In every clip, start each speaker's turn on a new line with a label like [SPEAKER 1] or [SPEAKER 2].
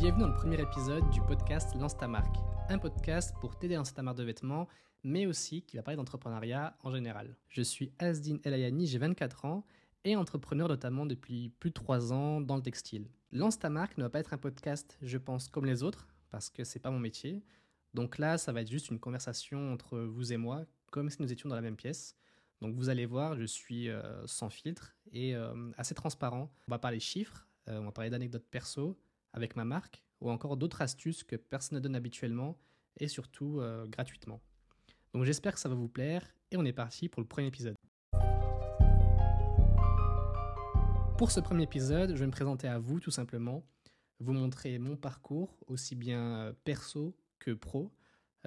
[SPEAKER 1] Bienvenue dans le premier épisode du podcast Lance ta marque, un podcast pour t'aider à lancer ta marque de vêtements, mais aussi qui va parler d'entrepreneuriat en général. Je suis Asdin Elayani, j'ai 24 ans et entrepreneur notamment depuis plus de 3 ans dans le textile. Lance ta marque ne va pas être un podcast, je pense, comme les autres, parce que c'est pas mon métier. Donc là, ça va être juste une conversation entre vous et moi, comme si nous étions dans la même pièce. Donc vous allez voir, je suis euh, sans filtre et euh, assez transparent. On va parler chiffres, euh, on va parler d'anecdotes perso avec ma marque ou encore d'autres astuces que personne ne donne habituellement et surtout gratuitement. Donc j'espère que ça va vous plaire et on est parti pour le premier épisode. Pour ce premier épisode, je vais me présenter à vous tout simplement, vous montrer mon parcours aussi bien perso que pro,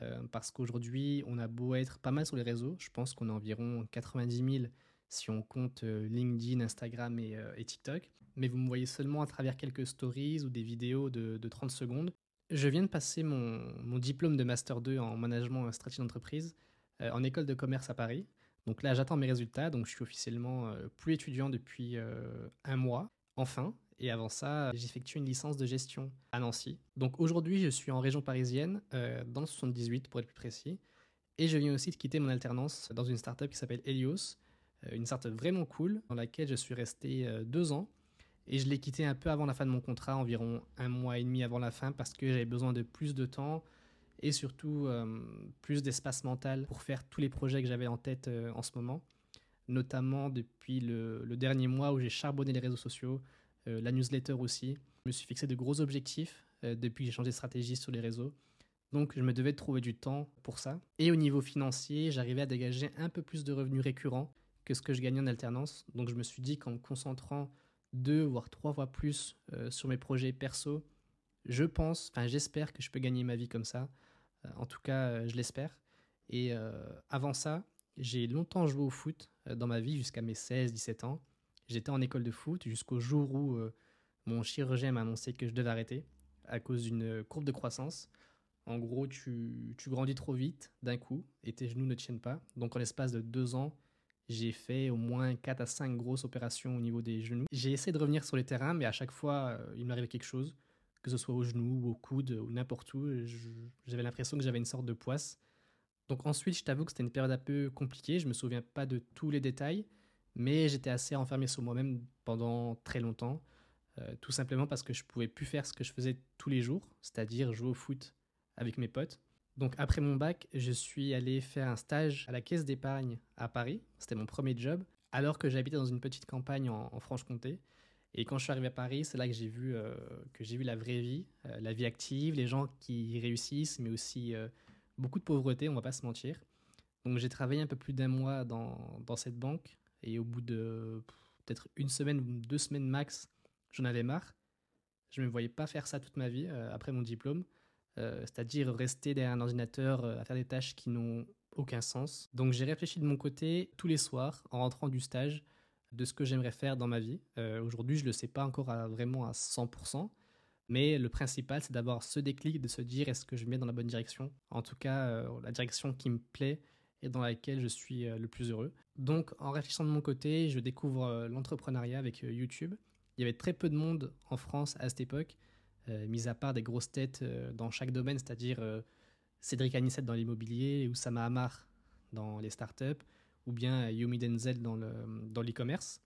[SPEAKER 1] euh, parce qu'aujourd'hui, on a beau être pas mal sur les réseaux, je pense qu'on a environ 90 000 si on compte euh, LinkedIn, Instagram euh, et, TikTok, mais vous me voyez seulement à travers quelques stories ou des vidéos de, 30 secondes. Je viens de passer mon, diplôme de Master 2 en management et stratégie d'entreprise en école de commerce à Paris. Donc là, j'attends mes résultats, donc je suis officiellement plus étudiant depuis un mois, enfin, et avant ça, j'ai effectué une licence de gestion à Nancy. Donc aujourd'hui, je suis en région parisienne, euh, dans le 78 pour être plus précis. Et je viens aussi de quitter mon alternance dans une startup qui s'appelle Helios, euh, une startup vraiment cool dans laquelle je suis resté euh, deux ans. Et je l'ai quitté un peu avant la fin de mon contrat, environ un mois et demi avant la fin, parce que j'avais besoin de plus de temps et surtout plus d'espace mental pour faire tous les projets que j'avais en tête en ce moment, notamment depuis le, dernier mois où j'ai charbonné les réseaux sociaux, euh, la newsletter aussi. Je me suis fixé de gros objectifs euh, depuis que j'ai changé de stratégie sur les réseaux. Donc je me devais trouver du temps pour ça. Et au niveau financier, j'arrivais à dégager un peu plus de revenus récurrents que ce que je gagnais en alternance. Donc je me suis dit qu'en me concentrant deux voire trois fois plus euh, sur mes projets perso, je pense, enfin j'espère que je peux gagner ma vie comme ça. en tout cas, je l'espère. Et avant ça, j'ai longtemps joué au foot dans ma vie jusqu'à mes 16-17 ans. J'étais en école de foot jusqu'au jour où euh, mon chirurgien m'a annoncé que je devais arrêter à cause d'une courbe de croissance. En gros, tu grandis trop vite d'un coup et tes genoux ne tiennent pas. Donc en l'espace de deux ans, j'ai fait au moins 4 à 5 grosses opérations au niveau des genoux. J'ai essayé de revenir sur les terrains, mais à chaque fois, euh, il m'arrivait quelque chose, que ce soit au genou ou au coude ou n'importe où. J'avais l'impression que j'avais une sorte de poisse. Donc ensuite, je t'avoue que c'était une période un peu compliquée. Je me souviens pas de tous les détails, mais j'étais assez enfermé sur moi-même pendant très longtemps, euh, tout simplement parce que je pouvais plus faire ce que je faisais tous les jours, c'est-à-dire jouer au foot avec mes potes. Donc après mon bac, je suis allé faire un stage à la caisse d'épargne à Paris. C'était mon premier job, alors que j'habitais dans une petite campagne en, Franche-Comté. Et quand je suis arrivé à Paris, c'est là que j'ai vu, euh, que j'ai vu la vraie vie, euh, la vie active, les gens qui réussissent, mais aussi beaucoup de pauvreté, on va pas se mentir. Donc j'ai travaillé un peu plus d'un mois dans, cette banque et au bout de peut-être une semaine ou deux semaines max, j'en avais marre. Je ne me voyais pas faire ça toute ma vie euh, après mon diplôme. Euh, c'est-à-dire rester derrière un ordinateur euh, à faire des tâches qui n'ont aucun sens. Donc j'ai réfléchi de mon côté tous les soirs en rentrant du stage de ce que j'aimerais faire dans ma vie. Aujourd'hui, je ne le sais pas encore vraiment à 100%, mais le principal, c'est d'avoir ce déclic, de se dire est-ce que je mets dans la bonne direction? En tout cas, la direction qui me plaît et dans laquelle je suis le plus heureux. Donc, en réfléchissant de mon côté, je découvre euh, l'entrepreneuriat avec euh, YouTube. Il y avait très peu de monde en France à cette époque, euh, mis à part des grosses têtes dans chaque domaine, c'est-à-dire Cédric Anissette dans l'immobilier, Oussama Amar dans les startups, ou bien Yumi Denzel dans l'e-commerce.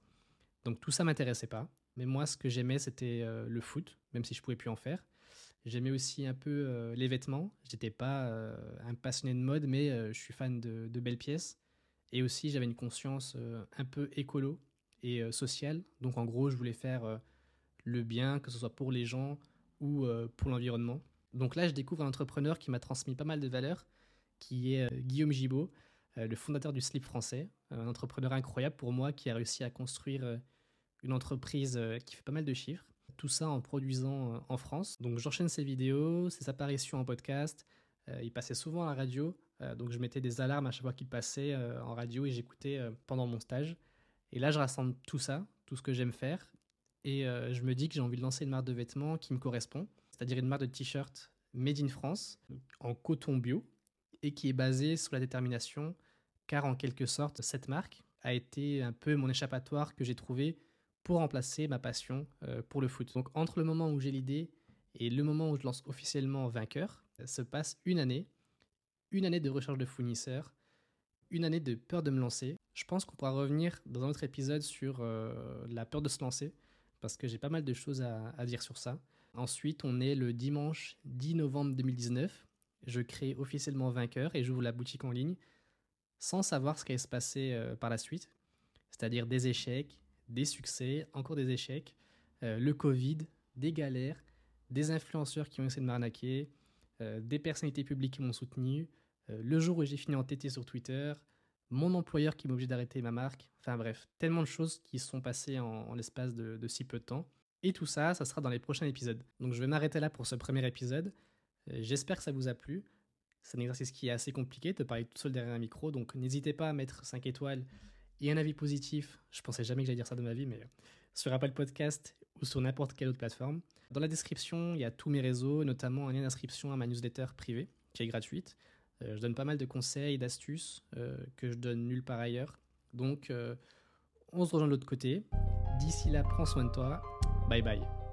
[SPEAKER 1] Donc tout ça m'intéressait pas. Mais moi, ce que j'aimais, c'était le foot, même si je pouvais plus en faire. J'aimais aussi un peu les vêtements. J'étais pas un passionné de mode, mais je suis fan de, de belles pièces. Et aussi, j'avais une conscience euh, un peu écolo et euh, sociale. Donc, en gros, je voulais faire euh, le bien, que ce soit pour les gens ou pour l'environnement. Donc là, je découvre un entrepreneur qui m'a transmis pas mal de valeurs, qui est Guillaume Gibaud, le fondateur du slip français. Un entrepreneur incroyable pour moi qui a réussi à construire une entreprise qui fait pas mal de chiffres. Tout ça en produisant en France. Donc j'enchaîne ses vidéos, ses apparitions en podcast. il passait souvent à la radio. Euh, donc je mettais des alarmes à chaque fois qu'il passait euh, en radio et j'écoutais euh, pendant mon stage. Et là, je rassemble tout ça, tout ce que j'aime faire. Et je me dis que j'ai envie de lancer une marque de vêtements qui me correspond, c'est-à-dire une marque de t-shirt made in France, en coton bio, et qui est basée sur la détermination, car en quelque sorte, cette marque a été un peu mon échappatoire que j'ai trouvé pour remplacer ma passion pour le foot. Donc entre le moment où j'ai l'idée Et le moment où je lance officiellement vainqueur, se passe une année, une année de recherche de fournisseurs, une année de peur de me lancer. Je pense qu'on pourra revenir dans un autre épisode sur euh, la peur de se lancer, parce que j'ai pas mal de choses à, dire sur ça. Ensuite, on est le dimanche 10 novembre 2019. Je crée officiellement vainqueur et j'ouvre la boutique en ligne sans savoir ce qui allait se passer euh, par la suite. C'est-à-dire des échecs, des succès, encore des échecs, euh, le Covid, des galères, des influenceurs qui ont essayé de m'arnaquer, euh, des personnalités publiques qui m'ont soutenu, le jour où j'ai fini en TT sur Twitter, mon employeur qui m'a obligé d'arrêter ma marque, enfin bref, tellement de choses qui sont passées en, l'espace de, si peu de temps. Et tout ça, ça sera dans les prochains épisodes. Donc je vais m'arrêter là pour ce premier épisode. Euh, J'espère que ça vous a plu. C'est un exercice qui est assez compliqué de parler tout seul derrière un micro, donc n'hésitez pas à mettre 5 étoiles et un avis positif. Je pensais jamais que j'allais dire ça de ma vie, mais sur Apple Podcast ou sur n'importe quelle autre plateforme. Dans la description, il y a tous mes réseaux, notamment un lien d'inscription à ma newsletter privée qui est gratuite. Euh, je donne pas mal de conseils, d'astuces euh, que je donne nulle part ailleurs. Donc, euh, on se rejoint de l'autre côté. D'ici là, prends soin de toi. Bye bye.